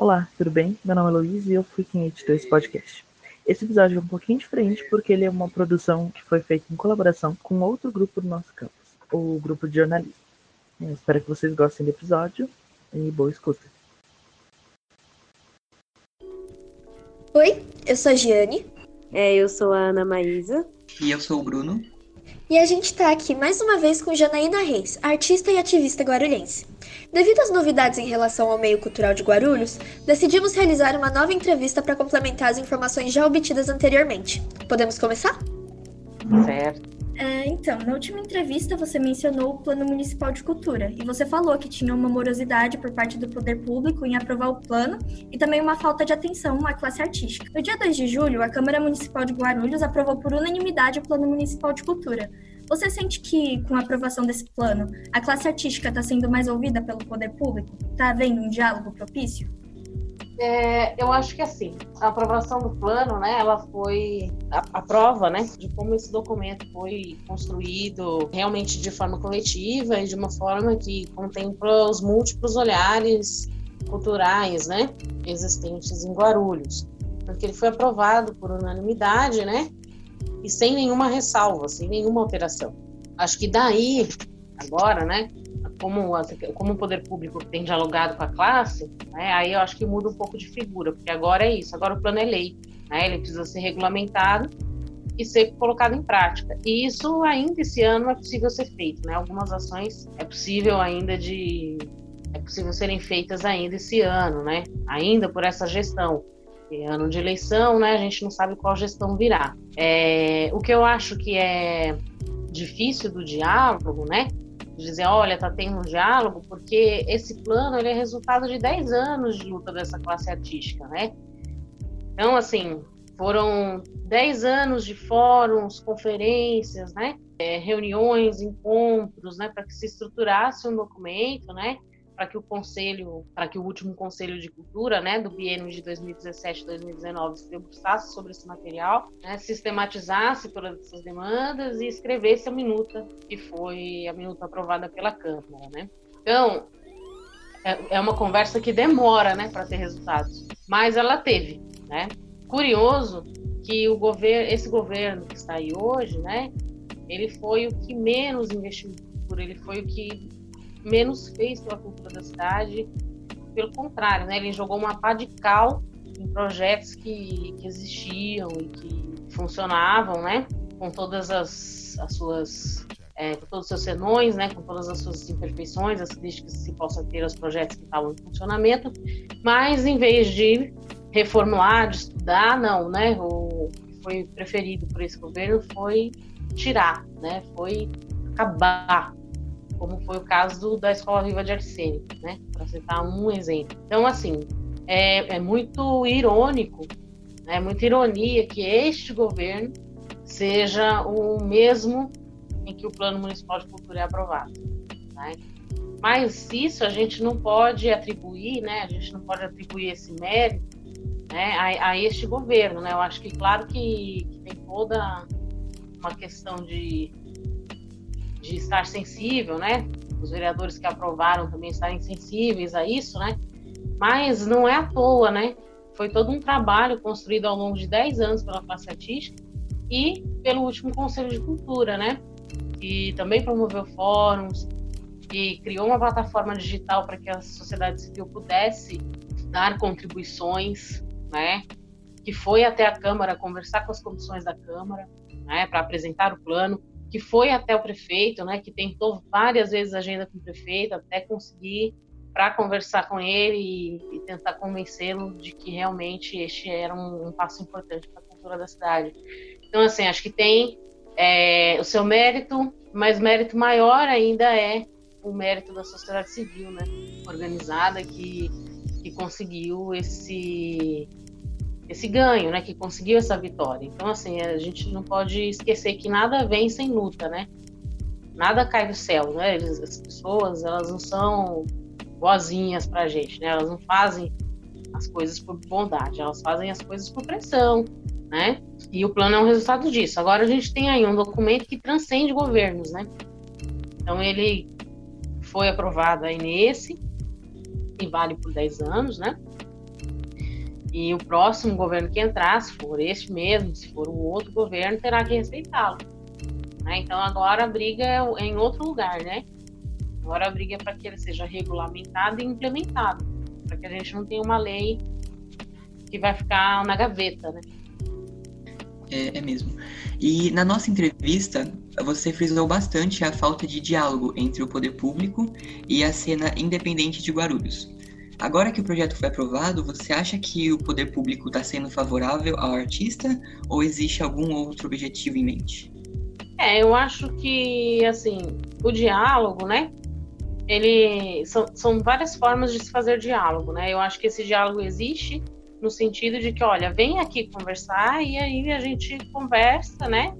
Olá, tudo bem? Meu nome é Luiz e eu fui quem editou esse podcast. Esse episódio é um pouquinho diferente porque ele é uma produção que foi feita em colaboração com outro grupo do nosso campus, o grupo de jornalismo. Eu espero que vocês gostem do episódio e boa escuta. Oi, eu sou a Giane. É, eu sou a Ana Maísa. E eu sou o Bruno. E a gente tá aqui mais uma vez com Janaína Reis, artista e ativista guarulhense. Devido às novidades em relação ao meio cultural de Guarulhos, decidimos realizar uma nova entrevista para complementar as informações já obtidas anteriormente. Podemos começar? Certo. É, então, na última entrevista você mencionou o Plano Municipal de Cultura e você falou que tinha uma morosidade por parte do poder público em aprovar o plano e também uma falta de atenção à classe artística. No dia 2 de julho, a Câmara Municipal de Guarulhos aprovou por unanimidade o Plano Municipal de Cultura. Você sente que, com a aprovação desse plano, a classe artística está sendo mais ouvida pelo poder público? Está havendo um diálogo propício? É, eu acho que assim, a aprovação do plano, né, ela foi a, a, prova, né, de como esse documento foi construído realmente de forma coletiva e de uma forma que contempla os múltiplos olhares culturais, né, existentes em Guarulhos, porque ele foi aprovado por unanimidade, né, e sem nenhuma ressalva, sem nenhuma alteração. Acho que daí, agora, né, como, como o poder público tem dialogado com a classe, né, aí eu acho que muda um pouco de figura, porque agora é isso, agora o plano é lei, né, ele precisa ser regulamentado e ser colocado em prática. E isso ainda esse ano é possível ser feito, né? Algumas ações é possível ainda de é possível serem feitas ainda esse ano, né? Ainda por essa gestão. Ano de eleição, né? A gente não sabe qual gestão virá. É, o que eu acho que é difícil do diálogo, né? dizer, olha, está tendo um diálogo, porque esse plano ele é resultado de 10 anos de luta dessa classe artística, né? Então, assim, foram 10 anos de fóruns, conferências, né? É, reuniões, encontros, né? Para que se estruturasse um documento, né? Para que o conselho, para que o último conselho de cultura, né, do biênio de 2017-2019 se debruçasse sobre esse material, né, sistematizasse todas essas demandas e escrevesse a minuta que foi a minuta aprovada pela Câmara, né? Então, é, é uma conversa que demora, né, para ter resultados, mas ela teve, né? Curioso que o governo, esse governo que está aí hoje, né, ele foi o que menos investiu em cultura, ele foi o que menos fez pela cultura da cidade. Pelo contrário, né, ele jogou uma pá de cal em projetos que, que existiam e que funcionavam, né, com todas as, as suas é, com todos os seus senões, né, com todas as suas imperfeições, as críticas que se possa ter aos projetos que estavam em funcionamento, mas em vez de reformular, de estudar, não, né, o que foi preferido por esse governo foi tirar, né, foi acabar como foi o caso da Escola Viva de Arsênio, né? Para citar um exemplo. Então, assim, é, é muito irônico, é né? muita ironia que este governo seja o mesmo em que o Plano Municipal de Cultura é aprovado. Né? Mas isso a gente não pode atribuir, né? A gente não pode atribuir esse mérito né, a, a este governo, né? Eu acho que, claro que, que tem toda uma questão de de estar sensível, né? Os vereadores que aprovaram também estarem sensíveis a isso, né? Mas não é à toa, né? Foi todo um trabalho construído ao longo de 10 anos pela classe artística e pelo último Conselho de Cultura, né? Que também promoveu fóruns e criou uma plataforma digital para que a sociedade civil pudesse dar contribuições, né? Que foi até a Câmara conversar com as comissões da Câmara, né? Para apresentar o plano que foi até o prefeito, né, que tentou várias vezes agenda com o prefeito até conseguir para conversar com ele e, e tentar convencê-lo de que realmente este era um, um passo importante para a cultura da cidade. Então, assim, acho que tem é, o seu mérito, mas mérito maior ainda é o mérito da sociedade civil, né, organizada que que conseguiu esse esse ganho, né, que conseguiu essa vitória. Então, assim, a gente não pode esquecer que nada vem sem luta, né? Nada cai do céu, né? as pessoas, elas não são boazinhas pra gente, né? Elas não fazem as coisas por bondade, elas fazem as coisas por pressão, né? E o plano é um resultado disso. Agora a gente tem aí um documento que transcende governos, né? Então ele foi aprovado aí nesse e vale por 10 anos, né? E o próximo governo que entrar, se for este mesmo, se for um outro governo, terá que respeitá-lo. Né? Então agora a briga é em outro lugar, né? Agora a briga é para que ele seja regulamentado e implementado, para que a gente não tenha uma lei que vai ficar na gaveta, né? É, é, mesmo. E na nossa entrevista, você frisou bastante a falta de diálogo entre o poder público e a cena independente de Guarulhos. Agora que o projeto foi aprovado, você acha que o poder público está sendo favorável ao artista ou existe algum outro objetivo em mente? É, eu acho que, assim, o diálogo, né? Ele são, são várias formas de se fazer diálogo, né? Eu acho que esse diálogo existe no sentido de que, olha, vem aqui conversar e aí a gente conversa, né?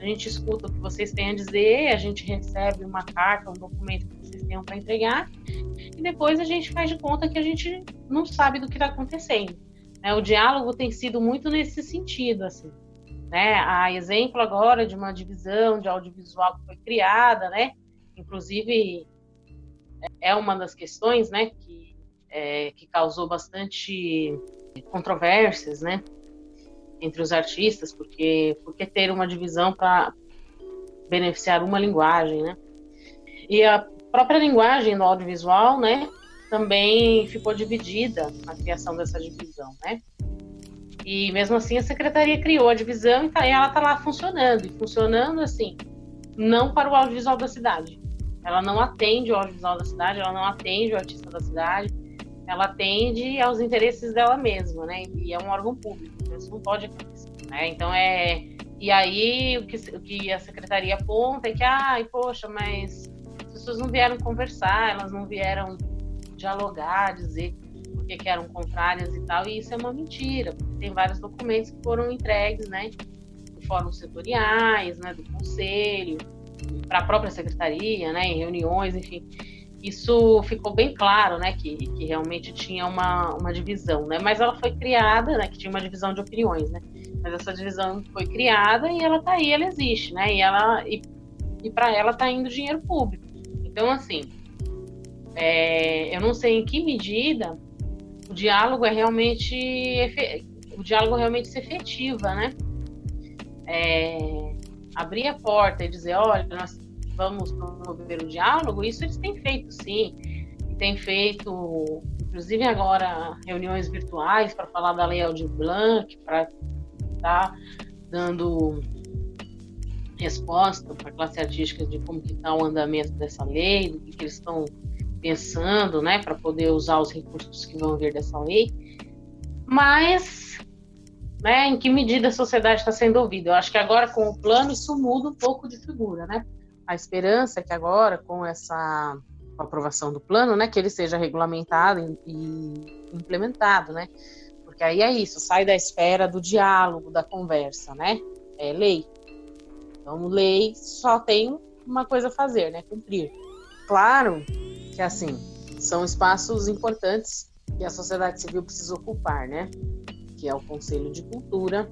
A gente escuta o que vocês têm a dizer, a gente recebe uma carta, um documento que tenham para entregar e depois a gente faz de conta que a gente não sabe do que está acontecendo. Né? O diálogo tem sido muito nesse sentido, assim. Né? A exemplo agora de uma divisão de audiovisual que foi criada, né? Inclusive é uma das questões, né? Que, é, que causou bastante controvérsias, né? Entre os artistas, porque porque ter uma divisão para beneficiar uma linguagem, né? E a própria linguagem do audiovisual, né, também ficou dividida na criação dessa divisão, né? E mesmo assim a secretaria criou a divisão e, tá, e ela está lá funcionando, e funcionando assim, não para o audiovisual da cidade. Ela não atende o audiovisual da cidade, ela não atende o artista da cidade, ela atende aos interesses dela mesma, né? E é um órgão público, então isso não pode acontecer, né? Então é e aí o que, o que a secretaria aponta é que, ai, poxa, mas pessoas não vieram conversar, elas não vieram dialogar, dizer por que eram contrárias e tal, e isso é uma mentira, porque tem vários documentos que foram entregues, né, em fóruns setoriais, né, do conselho, para a própria secretaria, né, em reuniões, enfim, isso ficou bem claro, né, que, que realmente tinha uma, uma divisão, né, mas ela foi criada, né, que tinha uma divisão de opiniões, né, mas essa divisão foi criada e ela tá aí, ela existe, né, e ela e, e para ela tá indo dinheiro público. Então, assim, é, eu não sei em que medida o diálogo é realmente o diálogo realmente se efetiva, né? É, abrir a porta e dizer, olha, nós vamos promover o diálogo, isso eles têm feito sim, têm feito, inclusive agora reuniões virtuais para falar da Lei Aldir Blanc, para estar tá dando resposta para a classe artística de como que está o andamento dessa lei, do que, que eles estão pensando, né, para poder usar os recursos que vão vir dessa lei. Mas, né, em que medida a sociedade está sendo ouvida? Eu acho que agora com o plano isso muda um pouco de figura, né? A esperança é que agora com essa aprovação do plano, né, que ele seja regulamentado e implementado, né? Porque aí é isso, sai da esfera do diálogo, da conversa, né? É lei. Então, lei só tem uma coisa a fazer, né? Cumprir. Claro que, assim, são espaços importantes que a sociedade civil precisa ocupar, né? Que é o Conselho de Cultura,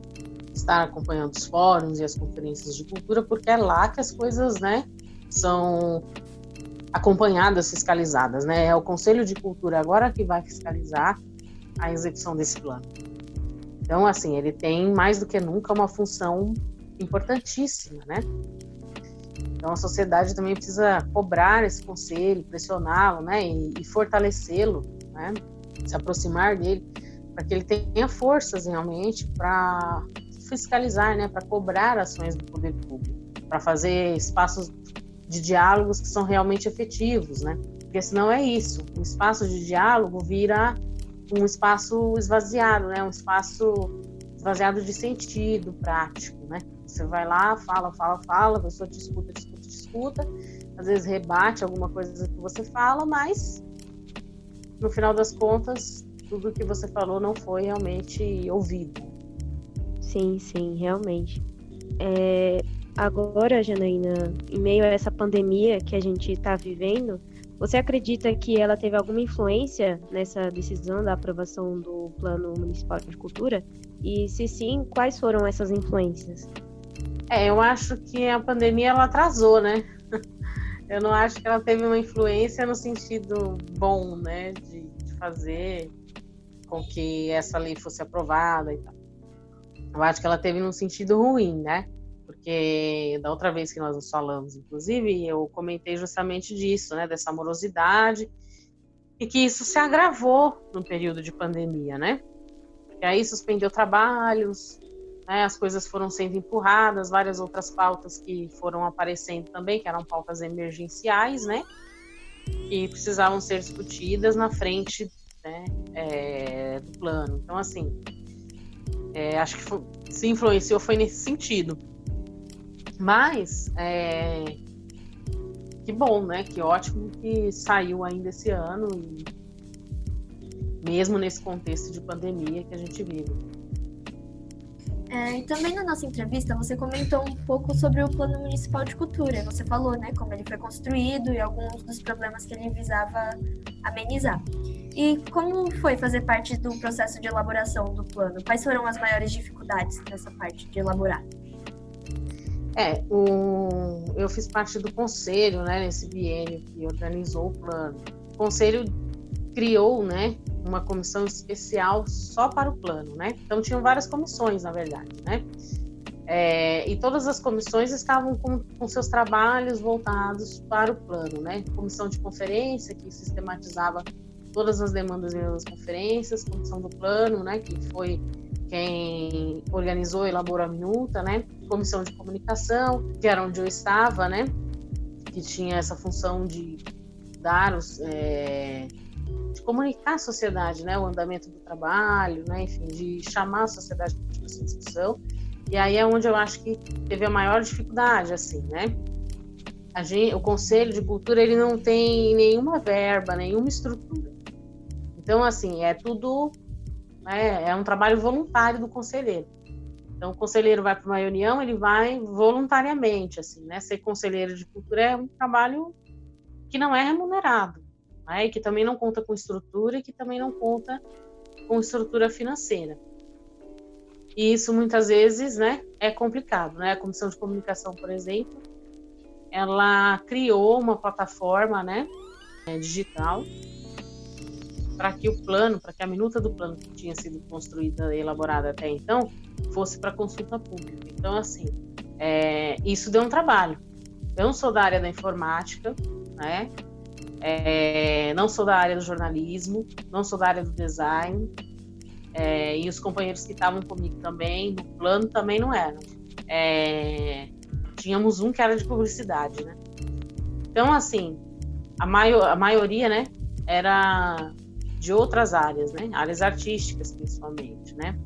estar acompanhando os fóruns e as conferências de cultura, porque é lá que as coisas, né, são acompanhadas, fiscalizadas, né? É o Conselho de Cultura agora que vai fiscalizar a execução desse plano. Então, assim, ele tem mais do que nunca uma função importantíssima, né? Então a sociedade também precisa cobrar esse conselho, pressioná-lo, né, e, e fortalecê-lo, né, se aproximar dele, para que ele tenha forças realmente para fiscalizar, né, para cobrar ações do poder público, para fazer espaços de diálogos que são realmente efetivos, né? Porque senão é isso, um espaço de diálogo vira um espaço esvaziado, né? Um espaço esvaziado de sentido prático, né? Você vai lá, fala, fala, fala, a pessoa te escuta, te escuta, te escuta, às vezes rebate alguma coisa que você fala, mas no final das contas, tudo que você falou não foi realmente ouvido. Sim, sim, realmente. É, agora, Janaína, em meio a essa pandemia que a gente está vivendo, você acredita que ela teve alguma influência nessa decisão da aprovação do Plano Municipal de Cultura? E se sim, quais foram essas influências? É, eu acho que a pandemia ela atrasou, né? Eu não acho que ela teve uma influência no sentido bom, né, de, de fazer com que essa lei fosse aprovada e tal. Eu acho que ela teve num sentido ruim, né? Porque da outra vez que nós nos falamos, inclusive, eu comentei justamente disso, né? Dessa morosidade e que isso se agravou no período de pandemia, né? Porque aí suspendeu trabalhos, né? as coisas foram sendo empurradas, várias outras pautas que foram aparecendo também, que eram pautas emergenciais, né? Que precisavam ser discutidas na frente né, é, do plano. Então, assim, é, acho que foi, se influenciou foi nesse sentido. Mas, é, que bom, né? Que ótimo que saiu ainda esse ano, e mesmo nesse contexto de pandemia que a gente vive. É, e também na nossa entrevista você comentou um pouco sobre o Plano Municipal de Cultura. Você falou, né, como ele foi construído e alguns dos problemas que ele visava amenizar. E como foi fazer parte do processo de elaboração do plano? Quais foram as maiores dificuldades nessa parte de elaborar? É, o, eu fiz parte do conselho, né, nesse biênio que organizou o plano. O conselho criou, né, uma comissão especial só para o plano, né? Então tinham várias comissões, na verdade, né? É, e todas as comissões estavam com, com, seus trabalhos voltados para o plano, né? Comissão de conferência que sistematizava todas as demandas das conferências, comissão do plano, né? Que foi quem organizou e elaborou a minuta, né? Comissão de comunicação, que era onde eu estava, né? Que tinha essa função de dar os é, comunicar à sociedade, né, o andamento do trabalho, né, enfim, de chamar a sociedade para essa discussão. E aí é onde eu acho que teve a maior dificuldade, assim, né? Gente, o Conselho de Cultura ele não tem nenhuma verba, nenhuma estrutura. Então, assim, é tudo, né, é um trabalho voluntário do conselheiro. Então, o conselheiro vai para uma reunião, ele vai voluntariamente, assim, né? Ser conselheiro de cultura é um trabalho que não é remunerado né? e que também não conta com estrutura e que também não conta com estrutura financeira. E isso muitas vezes né, é complicado. Né? A Comissão de Comunicação, por exemplo, ela criou uma plataforma né, é, digital para que o plano, para que a minuta do plano que tinha sido construída e elaborada até então fosse para consulta pública. Então, assim, é, isso deu um trabalho. Eu não sou da área da informática, né? É, não sou da área do jornalismo, não sou da área do design, é, e os companheiros que estavam comigo também, no plano, também não eram. É, tínhamos um que era de publicidade, né? Então, assim, a, a maioria, né, era de outras áreas, né? Áreas artísticas, principalmente, né?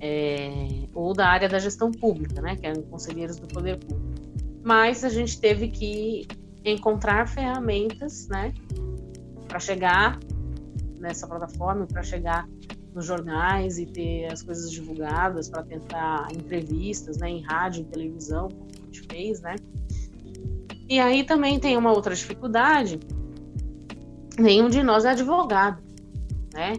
É, ou da área da gestão pública, né? Que eram conselheiros do poder público. Mas a gente teve que encontrar ferramentas, né, para chegar nessa plataforma, para chegar nos jornais e ter as coisas divulgadas, para tentar entrevistas, né, em rádio, em televisão, como a gente fez, né. E aí também tem uma outra dificuldade, nenhum de nós é advogado, né?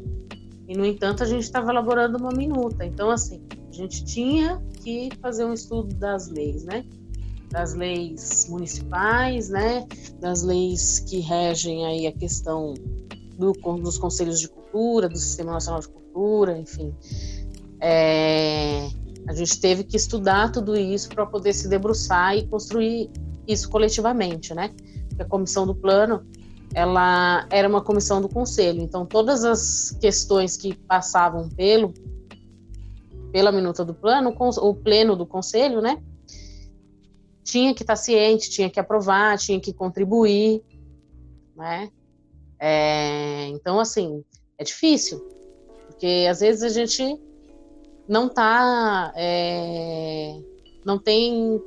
E no entanto a gente estava elaborando uma minuta, então assim a gente tinha que fazer um estudo das leis, né? Das leis municipais, né, das leis que regem aí a questão do, dos conselhos de cultura, do Sistema Nacional de Cultura, enfim. É, a gente teve que estudar tudo isso para poder se debruçar e construir isso coletivamente, né? Porque a comissão do plano, ela era uma comissão do conselho, então todas as questões que passavam pelo pela minuta do plano, o pleno do conselho, né? Tinha que estar ciente, tinha que aprovar, tinha que contribuir, né? É, então, assim, é difícil, porque às vezes a gente não tá, é, não tem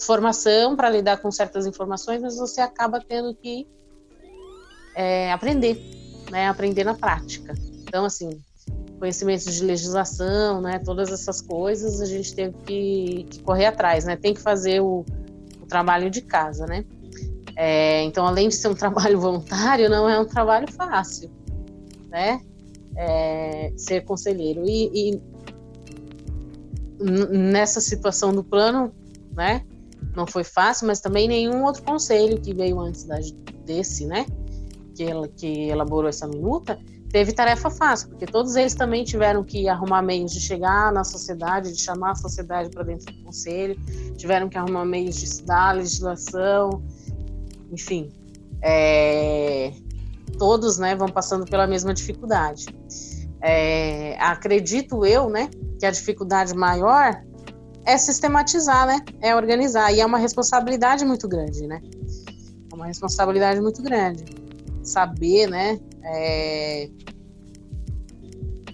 formação para lidar com certas informações, mas você acaba tendo que é, aprender, né? Aprender na prática. Então, assim, conhecimentos de legislação, né, todas essas coisas, a gente teve que, que correr atrás, né, tem que fazer o, o trabalho de casa, né. É, então, além de ser um trabalho voluntário, não é um trabalho fácil, né, é, ser conselheiro. E, e nessa situação do plano, né, não foi fácil, mas também nenhum outro conselho que veio antes da, desse, né, que, que elaborou essa minuta, teve tarefa fácil, porque todos eles também tiveram que arrumar meios de chegar na sociedade, de chamar a sociedade para dentro do conselho, tiveram que arrumar meios de estudar legislação, enfim, é, todos, né, vão passando pela mesma dificuldade. É, acredito eu, né, que a dificuldade maior é sistematizar, né, é organizar e é uma responsabilidade muito grande, né, é uma responsabilidade muito grande saber, né, é,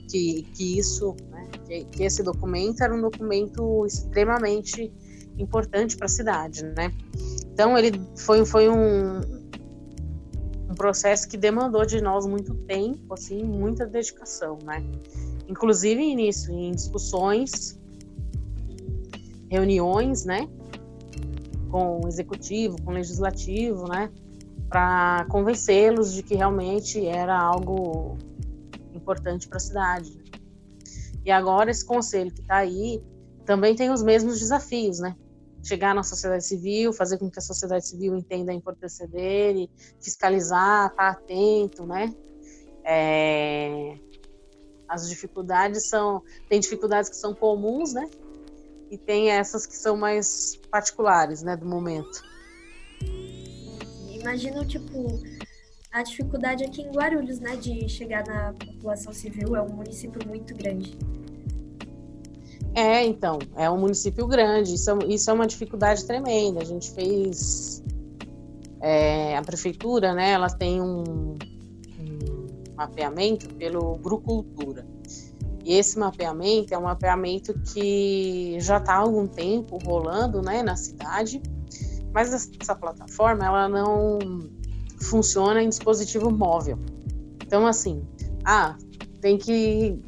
que, que isso, né, que, que, esse documento era um documento extremamente importante para a cidade, né. Então ele foi, foi um, um processo que demandou de nós muito tempo, assim, muita dedicação, né. Inclusive nisso, em discussões, reuniões, né, com o executivo, com o legislativo, né, para convencê-los de que realmente era algo importante para a cidade. E agora esse conselho que está aí também tem os mesmos desafios, né? Chegar na sociedade civil, fazer com que a sociedade civil entenda a importância dele, fiscalizar, estar tá atento, né? É... As dificuldades são, tem dificuldades que são comuns, né? E tem essas que são mais particulares, né, do momento. Imagino, tipo, a dificuldade aqui em Guarulhos, né, de chegar na população civil, é um município muito grande. É, então, é um município grande, isso é, isso é uma dificuldade tremenda. A gente fez. É, a prefeitura, né, ela tem um, um mapeamento pelo Grucultura. E esse mapeamento é um mapeamento que já está há algum tempo rolando né, na cidade mas essa plataforma ela não funciona em dispositivo móvel. Então assim, ah, tem que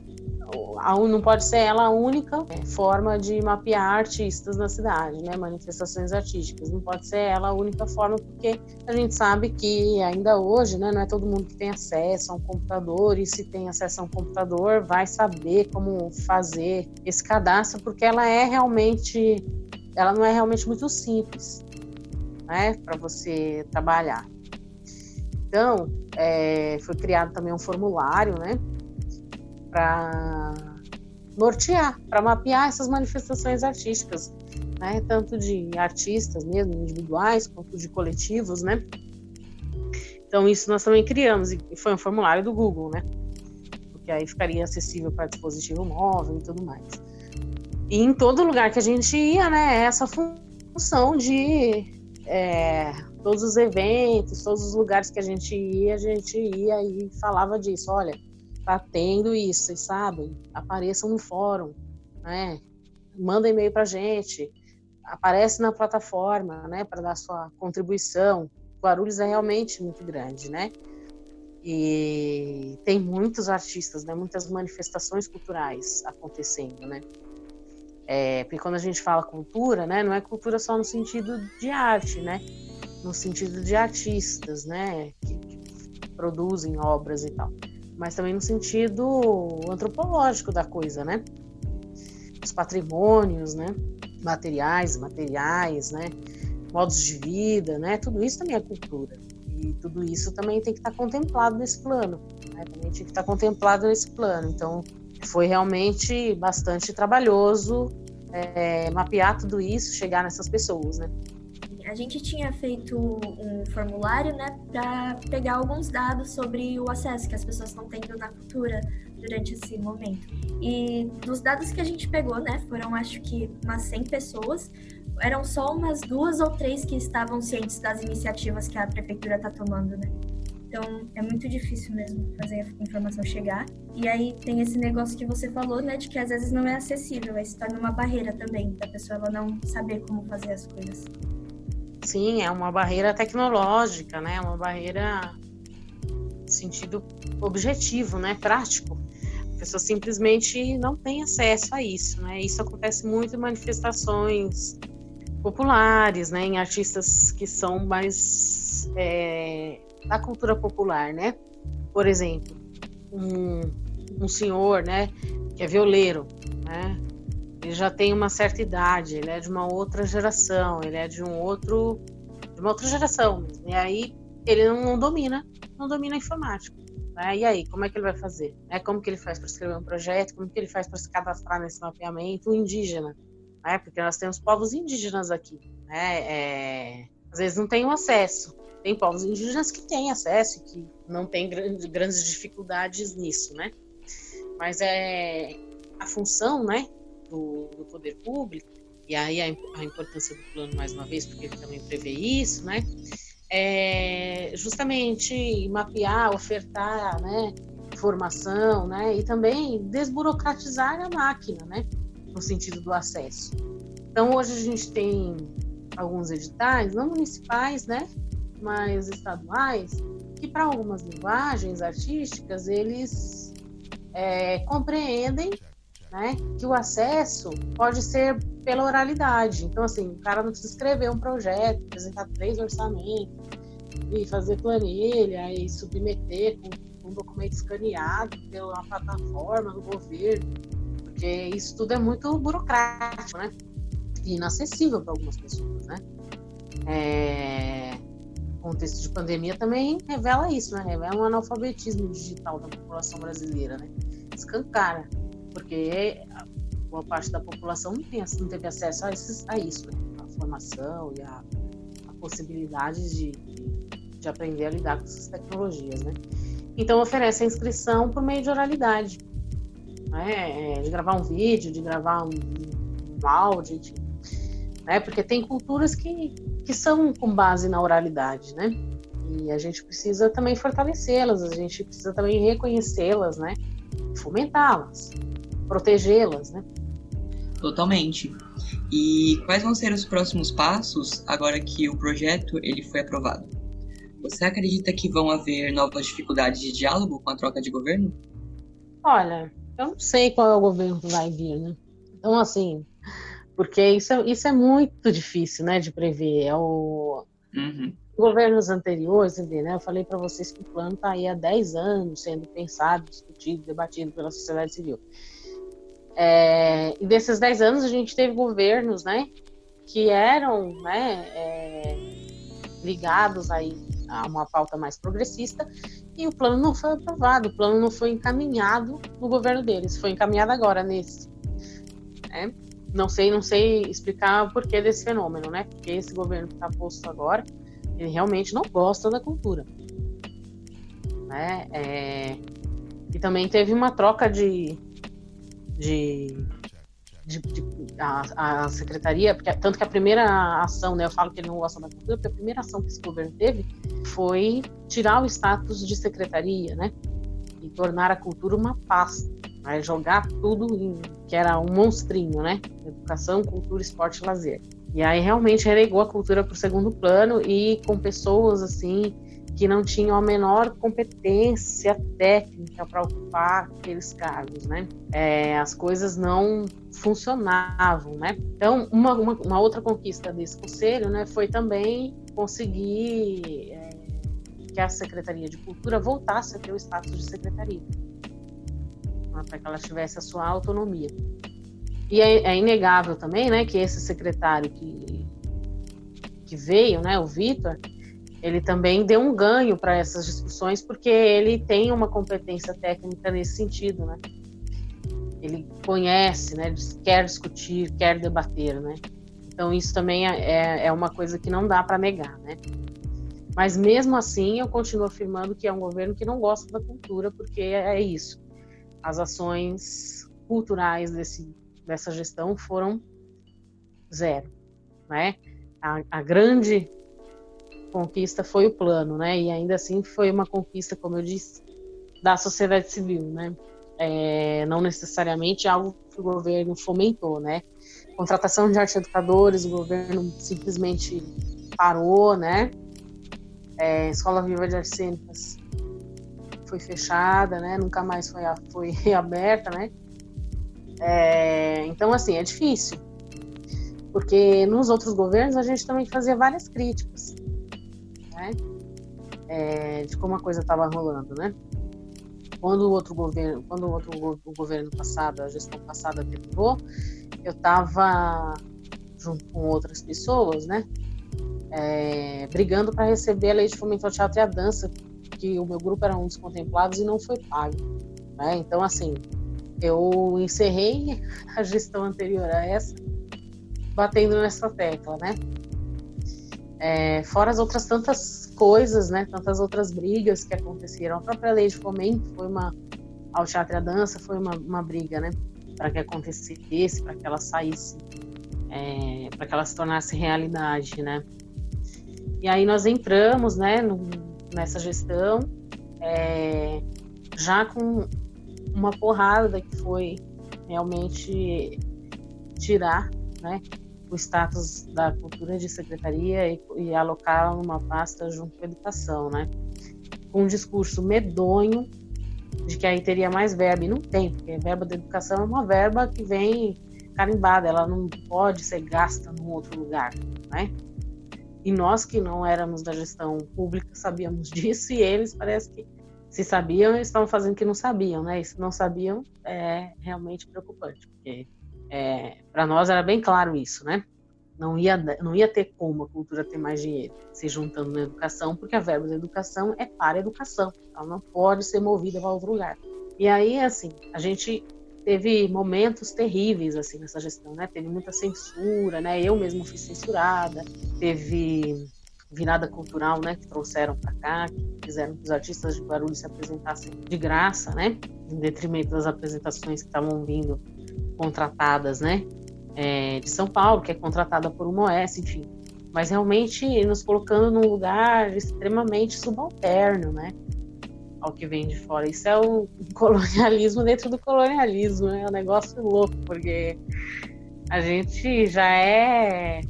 não pode ser ela a única é, forma de mapear artistas na cidade, né? Manifestações artísticas. Não pode ser ela a única forma, porque a gente sabe que ainda hoje, né, não é todo mundo que tem acesso a um computador, e se tem acesso a um computador, vai saber como fazer esse cadastro, porque ela é realmente, ela não é realmente muito simples né, para você trabalhar. Então, é, foi criado também um formulário, né, para nortear, para mapear essas manifestações artísticas, né, tanto de artistas mesmo, individuais, quanto de coletivos, né. Então, isso nós também criamos, e foi um formulário do Google, né, porque aí ficaria acessível para dispositivo móvel e tudo mais. E em todo lugar que a gente ia, né, essa função de é, todos os eventos, todos os lugares que a gente ia, a gente ia e falava disso. Olha, tá tendo isso, vocês sabem? Apareçam no fórum, né? Manda e-mail para gente, aparece na plataforma, né? Para dar sua contribuição. Guarulhos é realmente muito grande, né? E tem muitos artistas, né? Muitas manifestações culturais acontecendo, né? É, porque quando a gente fala cultura, né, não é cultura só no sentido de arte, né? No sentido de artistas, né? Que, que produzem obras e tal. Mas também no sentido antropológico da coisa, né? Os patrimônios, né? Materiais, materiais, né? Modos de vida, né? Tudo isso também é cultura. E tudo isso também tem que estar contemplado nesse plano. Né? Também tem que estar contemplado nesse plano. Então, foi realmente bastante trabalhoso é, mapear tudo isso, chegar nessas pessoas, né? A gente tinha feito um formulário, né, para pegar alguns dados sobre o acesso que as pessoas estão tendo na cultura durante esse momento. E dos dados que a gente pegou, né, foram acho que umas 100 pessoas, eram só umas duas ou três que estavam cientes das iniciativas que a prefeitura está tomando, né? Então é muito difícil mesmo fazer a informação chegar. E aí tem esse negócio que você falou, né, de que às vezes não é acessível, aí se torna uma barreira também da pessoa ela não saber como fazer as coisas. Sim, é uma barreira tecnológica, né? Uma barreira sentido objetivo, né? Prático. A pessoa simplesmente não tem acesso a isso, né? Isso acontece muito em manifestações populares, né? Em artistas que são mais é, da cultura popular, né? Por exemplo, um, um senhor, né, que é violeiro, né? Ele já tem uma certa idade, ele é de uma outra geração, ele é de um outro, de uma outra geração. E aí ele não, não domina, não domina a informática, Né? E aí, como é que ele vai fazer? Né? Como que ele faz para escrever um projeto? Como que ele faz para se cadastrar nesse mapeamento? O indígena, né? Porque nós temos povos indígenas aqui, né? É... Às vezes não tem o acesso. Tem povos indígenas que têm acesso, que não têm grandes dificuldades nisso, né? Mas é a função, né, do, do poder público e aí a, a, importância do plano mais uma vez, porque ele também prevê isso, né? É justamente mapear, ofertar, né, informação, né, e também desburocratizar a máquina, né, no sentido do acesso. Então hoje a gente tem alguns editais, não municipais, né, mas estaduais, que para algumas linguagens artísticas eles é, compreendem né, que o acesso pode ser pela oralidade. Então, assim, o cara não precisa escrever um projeto, apresentar três orçamentos, e fazer planilha, e submeter com um documento escaneado pela plataforma do governo, porque isso tudo é muito burocrático, né? E inacessível para algumas pessoas, né? É... Contexto de pandemia também revela isso, né? Revela um analfabetismo digital da população brasileira, né? Escancara porque boa parte da população não, tem, não teve acesso a, esses, a isso, né? a formação e a, a possibilidade de, de, de, aprender a lidar com essas tecnologias, né? Então oferece a inscrição por meio de oralidade, né? É, de gravar um vídeo, de gravar um, um áudio, de, né? Porque tem culturas que, que são com base na oralidade, né? E a gente precisa também fortalecê-las, a gente precisa também reconhecê-las, né? Fomentá-las protegê-las, né? Totalmente. E quais vão ser os próximos passos agora que o projeto ele foi aprovado? Você acredita que vão haver novas dificuldades de diálogo com a troca de governo? Olha, eu não sei qual é o governo que vai vir, né? Então, assim, porque isso é, isso é muito difícil, né, de prever. É o... Uhum. Governos anteriores, né? Eu falei para vocês que o plano está aí há 10 anos sendo pensado, discutido, debatido pela sociedade civil. É, e desses 10 anos a gente teve governos, né, que eram, né, é, ligados aí a uma pauta mais progressista e o plano não foi aprovado, o plano não foi encaminhado no governo deles, foi encaminhado agora nesse. Né? Não sei, não sei explicar o porquê desse fenômeno, né? Porque esse governo que está posto agora, ele realmente não gosta da cultura, né? É, e também teve uma troca de de, de, de a, a, secretaria, porque tanto que a primeira ação, né, eu falo que ele não gosta da cultura, porque a primeira ação que esse governo teve foi tirar o status de secretaria, né, e tornar a cultura uma pasta, né, jogar tudo em, que era um monstrinho, né, educação, cultura, esporte e lazer. E aí realmente relegou a cultura para o segundo plano e com pessoas assim que não tinham a menor competência técnica para ocupar aqueles cargos, né? É, as coisas não funcionavam, né? Então, uma, uma, uma, outra conquista desse conselho, né, foi também conseguir é, que a Secretaria de Cultura voltasse a ter o status de secretaria, né, para que ela tivesse a sua autonomia. E é, é inegável também, né, que esse secretário que que veio, né, o Vitor, ele também deu um ganho para essas discussões porque ele tem uma competência técnica nesse sentido, né? Ele conhece, né? Quer discutir, quer debater, né? Então isso também é, é, é uma coisa que não dá para negar, né? Mas mesmo assim, eu continuo afirmando que é um governo que não gosta da cultura porque é isso. As ações culturais desse, dessa gestão foram zero, né? A, a grande conquista foi o plano, né? E ainda assim foi uma conquista, como eu disse, da sociedade civil, né? É, não necessariamente algo que o governo fomentou, né? Contratação de arte educadores, o governo simplesmente parou, né? É, Escola Viva de Artes Cênicas foi fechada, né? Nunca mais foi, foi reaberta, né? É, então, assim, é difícil. Porque nos outros governos a gente também fazia várias críticas né? É, de como a coisa estava rolando, né? Quando o outro governo, quando o outro o governo passado, a gestão passada terminou, eu estava junto com outras pessoas, né? É, brigando para receber a lei de fomento ao teatro e à dança, que o meu grupo era um dos contemplados e não foi pago. Né? Então, assim, eu encerrei a gestão anterior a essa, batendo nessa tecla, né? É, fora as outras tantas coisas, né? Tantas outras brigas que aconteceram. A própria lei de fomento foi uma, ao teatro e dança foi uma, uma briga, né? Para que acontecesse, para que ela saísse, é, para que ela se tornasse realidade, né? E aí nós entramos, né? No, nessa gestão, é, já com uma porrada que foi realmente tirar, né? o status da cultura de secretaria e, e alocá-la numa pasta junto com a educação, né? Com um discurso medonho de que aí teria mais verba, e não tem, porque a verba da educação é uma verba que vem carimbada, ela não pode ser gasta num outro lugar, né? E nós que não éramos da gestão pública sabíamos disso, e eles parece que se sabiam, estavam fazendo que não sabiam, né? E se não sabiam, é realmente preocupante, porque é, para nós era bem claro isso, né? Não ia, não ia ter como a cultura ter mais dinheiro se juntando na educação, porque a verba da educação é para a educação, ela não pode ser movida para outro lugar. E aí, assim, a gente teve momentos terríveis assim nessa gestão, né? Teve muita censura, né? Eu mesmo fui censurada, teve virada cultural, né? Que trouxeram para cá, que fizeram que os artistas de Guarulhos se apresentassem de graça, né? Em detrimento das apresentações que estavam vindo contratadas, né? É, de São Paulo, que é contratada por uma OS, enfim. Mas realmente nos colocando num lugar extremamente subalterno, né? Ao que vem de fora. Isso é o colonialismo dentro do colonialismo, né? É um negócio louco, porque a gente já é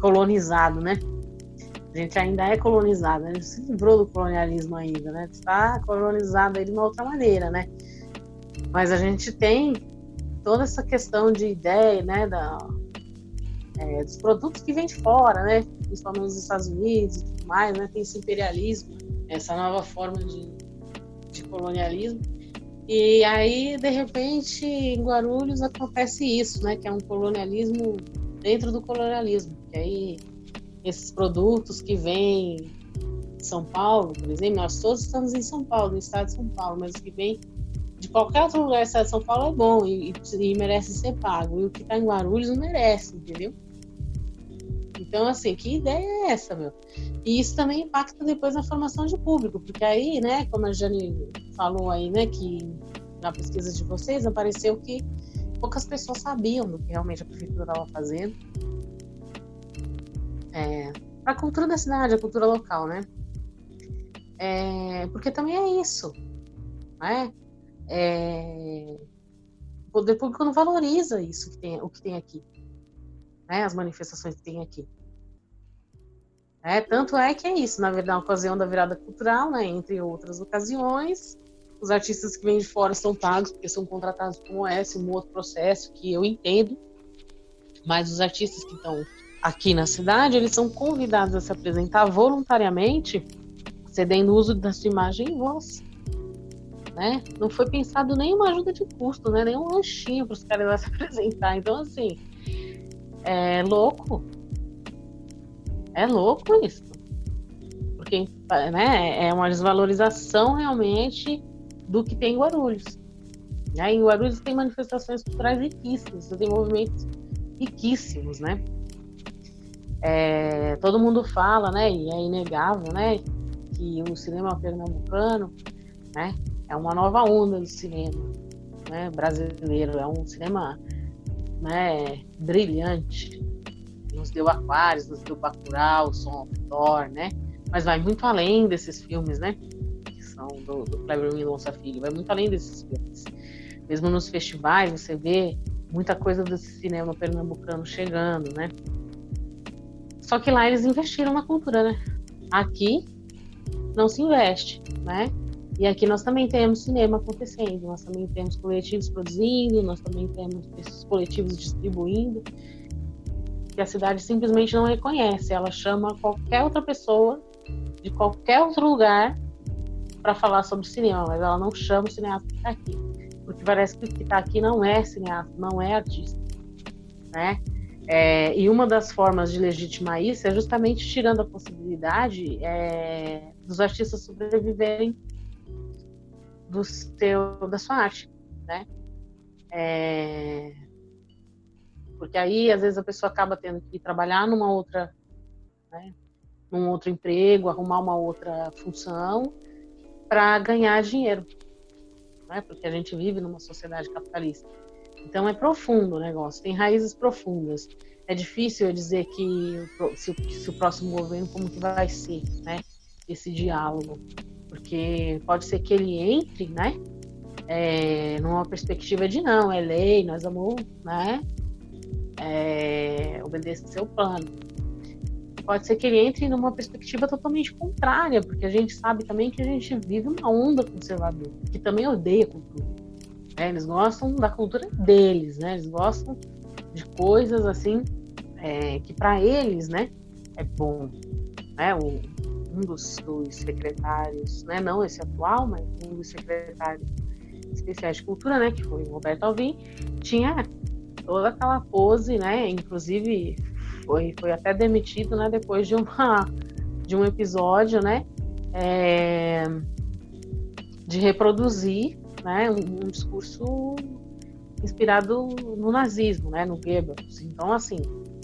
colonizado, né? A gente ainda é colonizado, né? a gente se livrou do colonialismo ainda, né? Está colonizado aí de uma outra maneira, né? Mas a gente tem toda essa questão de ideia, né, da, é, dos produtos que vêm de fora, né, principalmente nos Estados Unidos e tudo mais, né, tem esse imperialismo, essa nova forma de, de colonialismo. E aí, de repente, em Guarulhos acontece isso, né, que é um colonialismo dentro do colonialismo. Que aí esses produtos que vêm de São Paulo, por exemplo, nós todos estamos em São Paulo, no estado de São Paulo, mas o que vem de qualquer outro lugar do estado de São Paulo é bom e, e merece ser pago. E o que está em Guarulhos não merece, entendeu? Então, assim, que ideia é essa, meu? E isso também impacta depois na formação de público, porque aí, né, como a Jane falou aí, né, que na pesquisa de vocês apareceu que poucas pessoas sabiam do que realmente a prefeitura estava fazendo. É, para a cultura da cidade, a cultura local, né? É, porque também é isso, né? é, o poder público não valoriza isso que tem, o que tem aqui, né? As manifestações que tem aqui. É, tanto é que é isso, na verdade, na ocasião da virada cultural, né, entre outras ocasiões, os artistas que vêm de fora são pagos porque são contratados como esse, um outro processo que eu entendo, mas os artistas que estão aqui na cidade, eles são convidados a se apresentar voluntariamente, cedendo uso da sua imagem e voz né? Não foi pensado nenhuma ajuda de custo, né? Nenhum lanchinho para os caras se apresentar. Então, assim, é louco. É louco isso. Porque né, é uma desvalorização realmente do que tem em Guarulhos. Né? Em Guarulhos tem manifestações culturais riquíssimas, tem movimentos riquíssimos, né? É, todo mundo fala, né, e é inegável, né, que o cinema pernambucano, né, é uma nova onda do cinema né, brasileiro. É um cinema né, brilhante. Nos deu Aquários, nos deu Bacurau, Som Thor, né? Mas vai muito além desses filmes, né? Que são do, do Kleber Mendonça Filho. Vai muito além desses filmes. Mesmo nos festivais, você vê muita coisa desse cinema pernambucano chegando, né? Só que lá eles investiram na cultura, né? Aqui não se investe, né? E aqui nós também temos cinema acontecendo, nós também temos coletivos produzindo, nós também temos esses coletivos distribuindo, que a cidade simplesmente não reconhece. Ela chama qualquer outra pessoa de qualquer outro lugar para falar sobre cinema, mas ela não chama o cineasta que está aqui, porque parece que o que está aqui não é cineasta, não é artista, né? É, e uma das formas de legitimar isso é justamente tirando a possibilidade é, dos artistas sobreviverem do seu, da sua arte, né? É, porque aí às vezes a pessoa acaba tendo que trabalhar numa outra, né, num outro emprego, arrumar uma outra função para ganhar dinheiro, né? Porque a gente vive numa sociedade capitalista. Então é profundo o negócio, tem raízes profundas. É difícil eu dizer que se, se o próximo governo como que vai ser, né? Esse diálogo, porque pode ser que ele entre, né? É, numa perspectiva de não, é lei, nós vamos, né? É, obedecer o plano. Pode ser que ele entre numa perspectiva totalmente contrária, porque a gente sabe também que a gente vive uma onda conservadora, que também odeia cultura. É, eles gostam da cultura deles, né? Eles gostam de coisas assim é, que para eles, né, é bom. Né? O, um dos, dos, secretários, né, não esse atual, mas um dos secretários especiais de cultura, né, que foi o Roberto Alvim, tinha toda aquela pose, né, inclusive foi, foi até demitido, né, depois de uma de um episódio, né, é, de reproduzir né, um, um, discurso inspirado no nazismo, né, no Goebbels. Então, assim,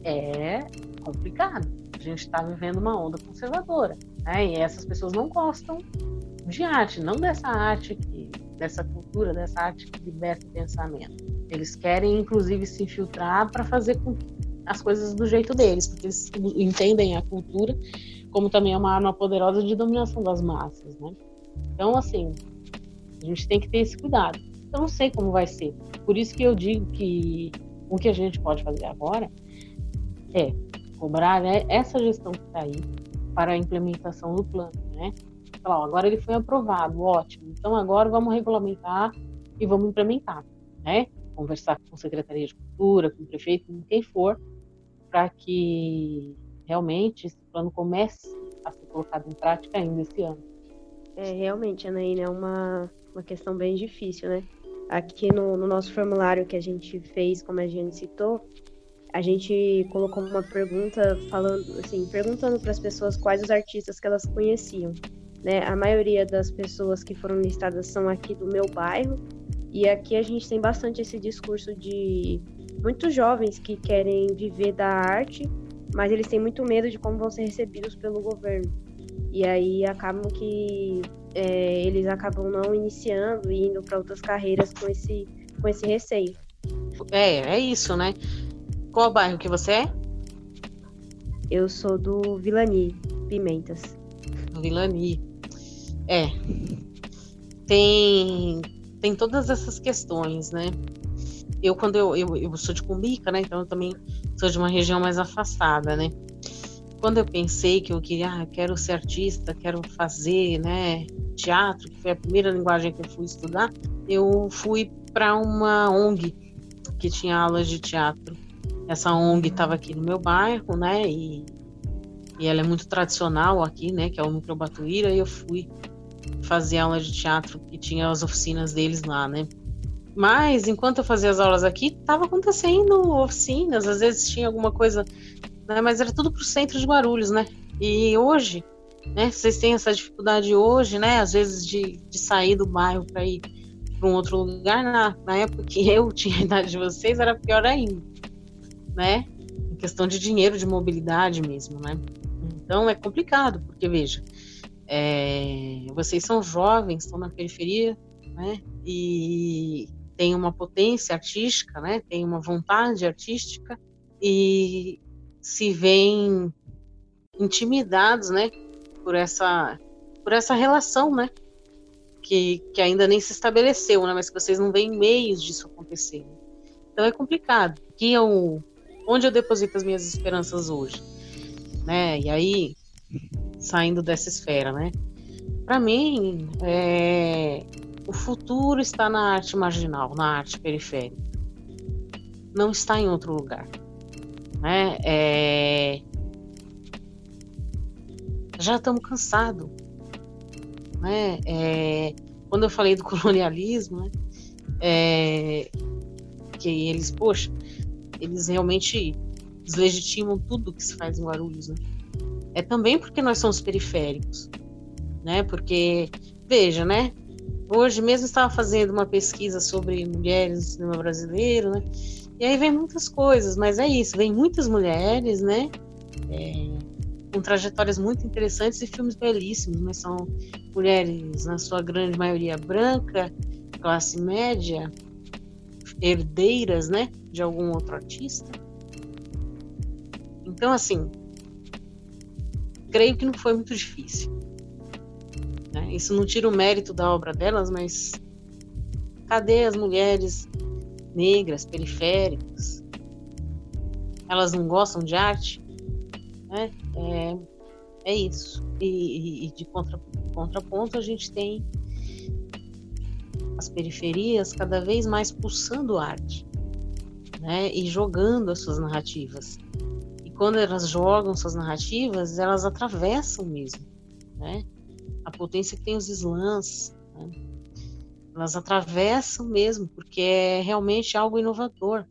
é complicado. A gente está vivendo uma onda conservadora, né, e essas pessoas não gostam de arte, não dessa arte que, dessa cultura, dessa arte que liberta o pensamento. Eles querem, inclusive, se infiltrar para fazer as coisas do jeito deles, porque eles entendem a cultura como também é uma arma poderosa de dominação das massas, né? Então, assim, a gente tem que ter esse cuidado. Eu não sei como vai ser. Por isso que eu digo que o que a gente pode fazer agora é cobrar né, essa gestão que está aí para a implementação do plano, né? Falar, ó, agora ele foi aprovado, ótimo. Então agora vamos regulamentar e vamos implementar, né? Conversar com Secretaria de Cultura, com o prefeito, com quem for, para que realmente esse plano comece a ser colocado em prática ainda esse ano. É, realmente, Anaína, é uma, uma questão bem difícil, né? Aqui no, no nosso formulário que a gente fez, como a gente citou, a gente colocou uma pergunta falando, assim, perguntando para as pessoas quais os artistas que elas conheciam. Né? A maioria das pessoas que foram listadas são aqui do meu bairro e aqui a gente tem bastante esse discurso de muitos jovens que querem viver da arte, mas eles têm muito medo de como vão ser recebidos pelo governo. E aí acabam que é, eles acabam não iniciando e indo para outras carreiras com esse, com esse receio. É, é isso, né? Qual bairro que você é? Eu sou do Vilani, Pimentas. Vilani. É. Tem tem todas essas questões, né? Eu, quando eu, eu, eu sou de Cumbica, né? Então eu também sou de uma região mais afastada, né? Quando eu pensei que eu queria, ah, quero ser artista, quero fazer, né, teatro, que foi a primeira linguagem que eu fui estudar, eu fui para uma ONG que tinha aulas de teatro. Essa ONG estava aqui no meu bairro, né, e, e ela é muito tradicional aqui, né, que é o Núcleo Batuíra, e eu fui fazer aula de teatro que tinha as oficinas deles lá, né. Mas enquanto eu fazia as aulas aqui, estava acontecendo oficinas, às vezes tinha alguma coisa, né, mas era tudo para o centro de Guarulhos, né. E hoje, né, vocês têm essa dificuldade hoje, né, às vezes de, de sair do bairro para ir para um outro lugar. Na, na época que eu tinha a idade de vocês, era pior ainda, né, em questão de dinheiro, de mobilidade mesmo, né. Então é complicado, porque veja, é, vocês são jovens, estão na periferia, né? E tem uma potência artística, né? Tem uma vontade artística e se veem intimidados, né? Por essa, por essa relação, né? Que, que ainda nem se estabeleceu, né? Mas que vocês não veem meios disso acontecer. Então é complicado. Que eu, onde eu deposito as minhas esperanças hoje, né? E aí saindo dessa esfera, né? Para mim, é, o futuro está na arte marginal, na arte periférica. Não está em outro lugar, né? É, já estamos cansados, né? É, quando eu falei do colonialismo, né? É, que eles, poxa, eles realmente deslegitimam tudo que se faz em Guarulhos, né? É também porque nós somos periféricos. né? Porque, veja, né? Hoje mesmo estava fazendo uma pesquisa sobre mulheres no cinema brasileiro, né? E aí vem muitas coisas, mas é isso, vem muitas mulheres, né? É, com trajetórias muito interessantes e filmes belíssimos, mas são mulheres, na sua grande maioria branca, classe média, herdeiras, né, de algum outro artista. Então, assim, creio que não foi muito difícil. Né? Isso não tira o mérito da obra delas, mas cadê as mulheres negras, periféricas? Elas não gostam de arte? Né? É, é isso. E, e de contra, contraponto, a gente tem as periferias cada vez mais pulsando arte né? e jogando as suas narrativas. Quando elas jogam suas narrativas, elas atravessam mesmo. Né? A potência que tem os slams. Né? Elas atravessam mesmo, porque é realmente algo inovador.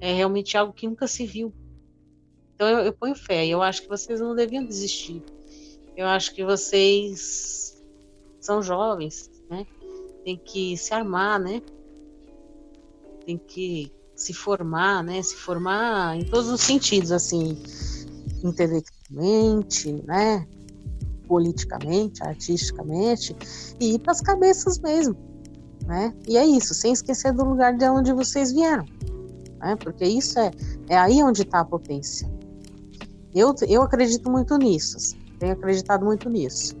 É realmente algo que nunca se viu. Então eu, eu ponho fé, eu acho que vocês não deviam desistir. Eu acho que vocês são jovens, né? Tem que se armar, né? Tem que se formar, né? Se formar em todos os sentidos, assim, intelectualmente, né? Politicamente, artisticamente, e ir para as cabeças mesmo, né? E é isso, sem esquecer do lugar de onde vocês vieram, né? Porque isso é, é aí onde está a potência. Eu, eu acredito muito nisso, assim, tenho acreditado muito nisso.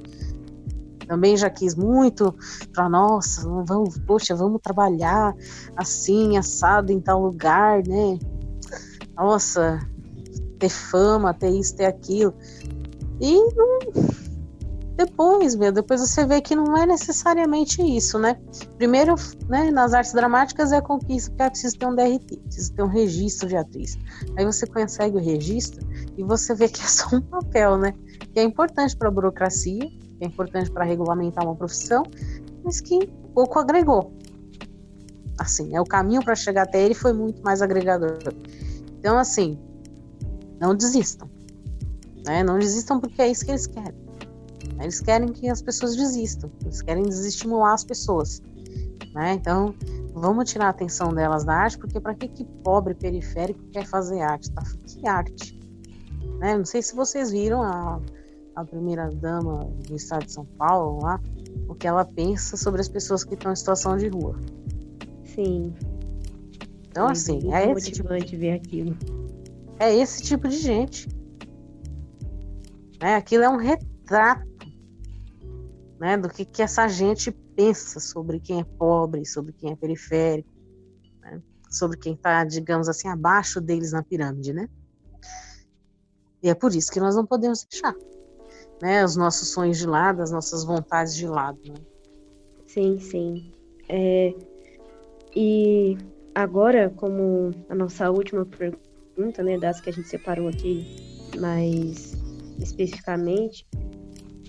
Também já quis muito para nossa, vamos, poxa, vamos trabalhar assim, assado em tal lugar, né? Nossa, ter fama, ter isso, ter aquilo. E não, depois, meu, depois você vê que não é necessariamente isso, né? Primeiro, né, nas artes dramáticas é conquista, porque é preciso ter um DRT, precisa ter um registro de atriz. Aí você consegue o registro e você vê que é só um papel, né? Que é importante para a burocracia, é importante para regulamentar uma profissão, mas que pouco agregou. Assim, é o caminho para chegar até ele foi muito mais agregador. Então, assim, não desistam. Né? Não desistam porque é isso que eles querem. Eles querem que as pessoas desistam, eles querem desestimular as pessoas. Né? Então, vamos tirar a atenção delas da arte, porque para que, que pobre periférico quer fazer arte? Tá? Que arte? Né? Não sei se vocês viram a, a primeira dama do estado de São Paulo lá, o que ela pensa sobre as pessoas que estão em situação de rua. Sim. Então, assim, é esse tipo de ver aquilo. É esse tipo de gente. É, aquilo é um retrato né, do que, que essa gente pensa sobre quem é pobre, sobre quem é periférico, né, sobre quem está, digamos assim, abaixo deles na pirâmide, né? E é por isso que nós não podemos deixar, né, os nossos sonhos de lado, as nossas vontades de lado. Né? Sim, sim. É, e agora, como a nossa última pergunta, né, das que a gente separou aqui mais especificamente,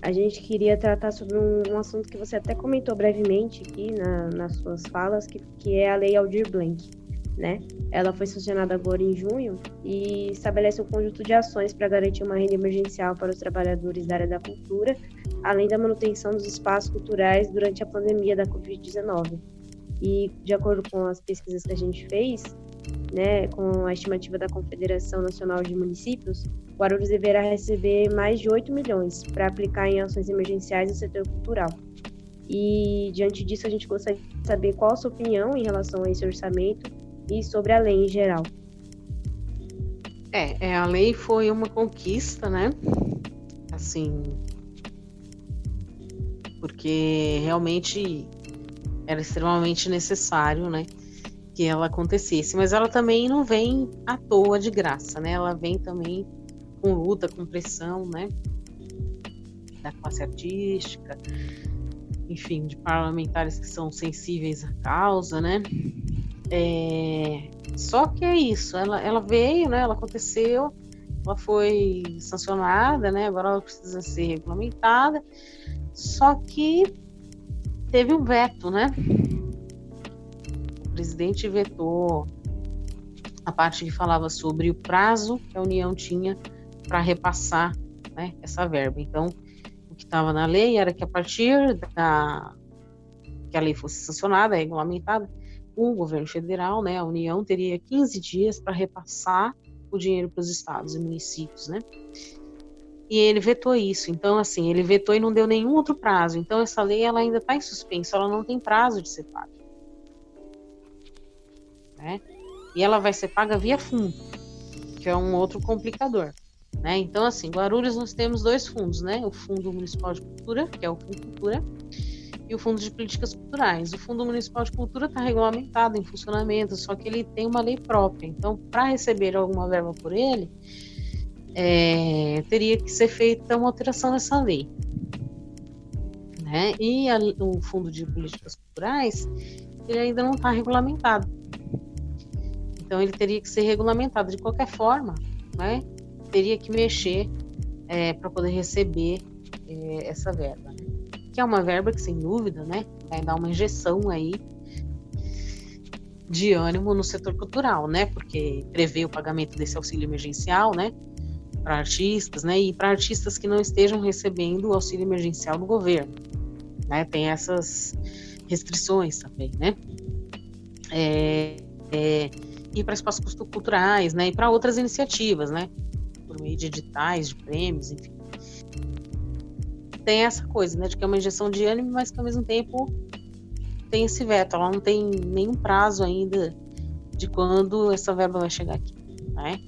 a gente queria tratar sobre um, um, assunto que você até comentou brevemente aqui na, nas suas falas, que, que é a Lei Aldir Blanc. Né? Ela foi sancionada agora em junho e estabelece um conjunto de ações para garantir uma renda emergencial para os trabalhadores da área da cultura, além da manutenção dos espaços culturais durante a pandemia da Covid-19. E, de acordo com as pesquisas que a gente fez, né, com a estimativa da Confederação Nacional de Municípios, Guarulhos deverá receber mais de 8 milhões para aplicar em ações emergenciais no setor cultural. E diante disso, a gente de saber qual a sua opinião em relação a esse orçamento e sobre a lei em geral. É, é a lei foi uma conquista, né? Assim, porque realmente era extremamente necessário, né? Que ela acontecesse, mas ela também não vem à toa de graça, né? Ela vem também com luta, com pressão, né? Da classe artística, enfim, de parlamentares que são sensíveis à causa, né? É, só que é isso, ela, ela veio, né? Ela aconteceu, ela foi sancionada, né? Agora ela precisa ser regulamentada. Só que teve um veto, né? O presidente vetou a parte que falava sobre o prazo que a União tinha para repassar né, essa verba. Então, o que estava na lei era que a partir da que a lei fosse sancionada, regulamentada, o governo federal, né, a União, teria 15 dias para repassar o dinheiro para os estados e municípios, né? E ele vetou isso. Então, assim, ele vetou e não deu nenhum outro prazo. Então, essa lei ela ainda está em suspenso, ela não tem prazo de ser paga. Né? E ela vai ser paga via fundo, que é um outro complicador. Né? Então, assim, Guarulhos nós temos dois fundos, né? O Fundo Municipal de Cultura, que é o Fundo Cultura, e o Fundo de Políticas Culturais. O Fundo Municipal de Cultura está regulamentado em funcionamento, só que ele tem uma lei própria. Então, para receber alguma verba por ele, é, teria que ser feita uma alteração nessa lei. Né? E a, o Fundo de Políticas Culturais, ele ainda não está regulamentado. Então, ele teria que ser regulamentado de qualquer forma, né? teria que mexer é, para poder receber é, essa verba. Né? Que é uma verba que, sem dúvida, né, vai dar uma injeção aí de ânimo no setor cultural, né, porque prevê o pagamento desse auxílio emergencial, né, para artistas, né, e para artistas que não estejam recebendo o auxílio emergencial do governo, né, tem essas restrições também, né, é, é, e para espaços culturais, né, e para outras iniciativas, né, por meio de editais, de prêmios, enfim tem essa coisa, né, de que é uma injeção de ânimo, mas que ao mesmo tempo tem esse veto. Ela não tem nenhum prazo ainda de quando essa verba vai chegar aqui, né?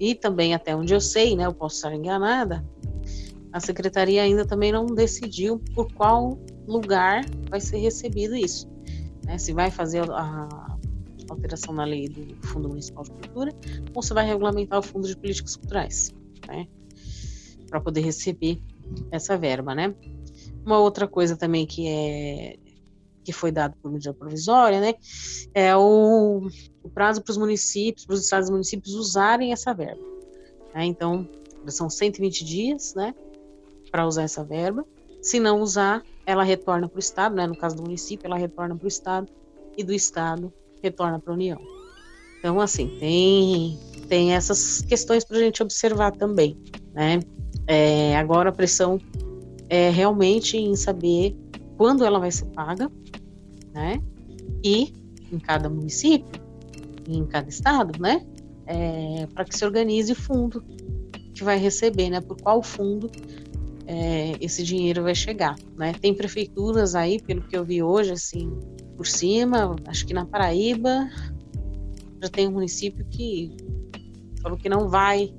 E também, até onde eu sei, né, eu posso estar enganada, a secretaria ainda também não decidiu por qual lugar vai ser recebido isso. Né? Se vai fazer a alteração na lei do Fundo Municipal de Cultura ou se vai regulamentar o Fundo de Políticas Culturais, né? Para poder receber essa verba, né? Uma outra coisa também que é que foi dado por medida provisória, né, é o, o prazo para os municípios, para os estados e municípios usarem essa verba. Né? Então, são 120 dias, né, para usar essa verba. Se não usar, ela retorna para o estado, né, no caso do município, ela retorna para o estado e do estado retorna para a União. Então, assim, tem tem essas questões para a gente observar também, né? É, agora a pressão é realmente em saber quando ela vai ser paga, né? E em cada município, em cada estado, né? É, para que se organize fundo que vai receber, né? Por qual fundo é, esse dinheiro vai chegar, né? Tem prefeituras aí, pelo que eu vi hoje, assim, por cima, acho que na Paraíba já tem um município que falou que não vai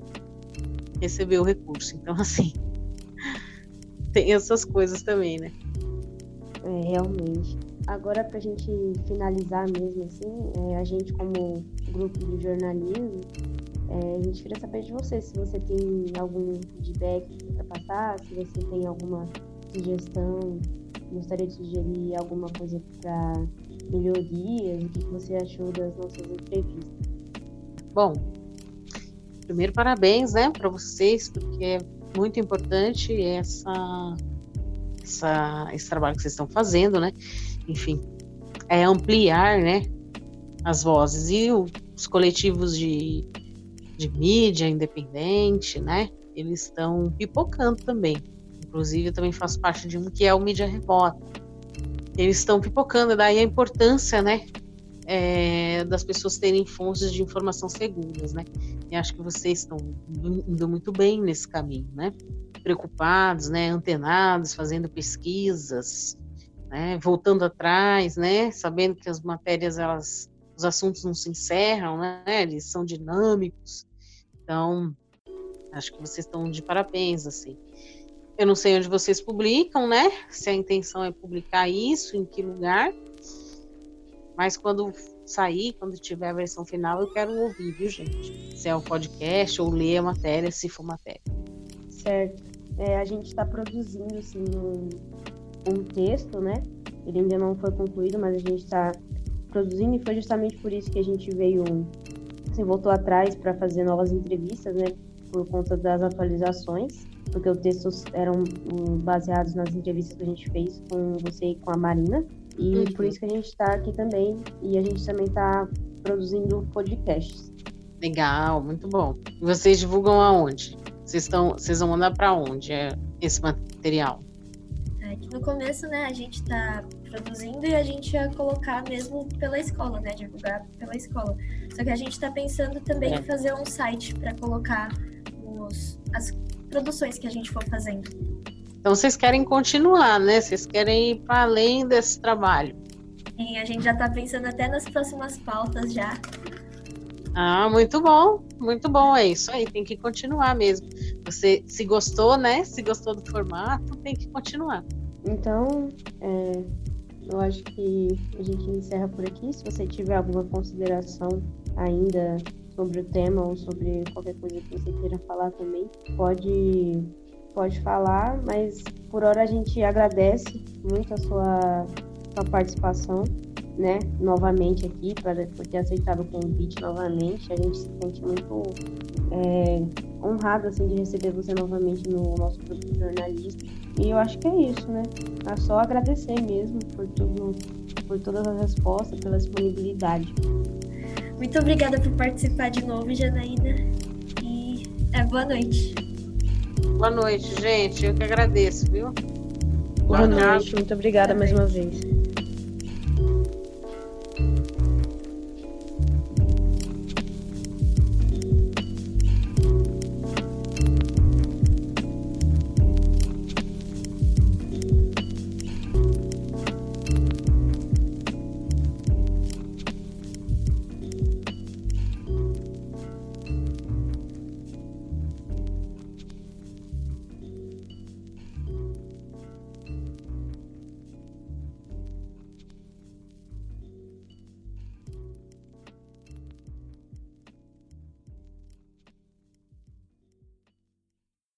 receber o recurso. Então, assim, tem essas coisas também, né? É, realmente. Agora, para a gente finalizar mesmo, assim, é, a gente, como grupo de jornalismo, é, a gente queria saber de você, se você tem algum feedback para passar, se você tem alguma sugestão, gostaria de sugerir alguma coisa para melhorias, o que você achou das nossas entrevistas. Bom, primeiro parabéns, né, para vocês, porque é muito importante essa, essa, esse trabalho que vocês estão fazendo, né? Enfim, é ampliar, né, as vozes e os coletivos de, de mídia independente, né? Eles estão pipocando também. Inclusive, eu também faço parte de um que é o mídia remota. Eles estão pipocando, daí a importância, né, é, das pessoas terem fontes de informação seguras, né? E acho que vocês estão indo muito bem nesse caminho, né? Preocupados, né? Antenados, fazendo pesquisas, né? Voltando atrás, né? Sabendo que as matérias, elas, os assuntos não se encerram, né? Eles são dinâmicos. Então, acho que vocês estão de parabéns, assim. Eu não sei onde vocês publicam, né? Se a intenção é publicar isso, em que lugar, mas quando sair, quando tiver a versão final, eu quero ouvir, viu, gente? Se é um podcast ou ler a matéria, se for matéria. Certo. É, a gente está produzindo, assim, um, um texto, né? Ele ainda não foi concluído, mas a gente está produzindo e foi justamente por isso que a gente veio, assim, voltou atrás para fazer novas entrevistas, né? Por conta das atualizações, porque os textos eram um, baseados nas entrevistas que a gente fez com você e com a Marina. E uhum. por isso que a gente está aqui também. E a gente também está produzindo podcasts. Legal, muito bom. E vocês divulgam aonde? Vocês estão, vocês vão mandar para onde é esse material? É que no começo, né, a gente está produzindo e a gente ia colocar mesmo pela escola, né, divulgar pela escola. Só que a gente está pensando também é. em fazer um site para colocar os, as produções que a gente for fazendo. Então vocês querem continuar, né? Vocês querem ir para além desse trabalho. Sim, a gente já está pensando até nas próximas pautas já. Ah, muito bom, muito bom, é isso aí, tem que continuar mesmo. Você se gostou, né? Se gostou do formato, tem que continuar. Então, é, eu acho que a gente encerra por aqui. Se você tiver alguma consideração ainda sobre o tema ou sobre qualquer coisa que você queira falar também, pode pode falar, mas por hora a gente agradece muito a sua, sua participação né, novamente aqui, para, por ter aceitado o convite novamente. A gente se sente muito é, honrado assim, de receber você novamente no nosso grupo de jornalistas. E eu acho que é isso, né? É só agradecer mesmo por tudo, por todas as respostas, pela disponibilidade. Muito obrigada por participar de novo, Janaína. E é, boa noite. Boa noite, gente. Eu que agradeço, viu? Boa, boa noite. Muito obrigada mais uma vez.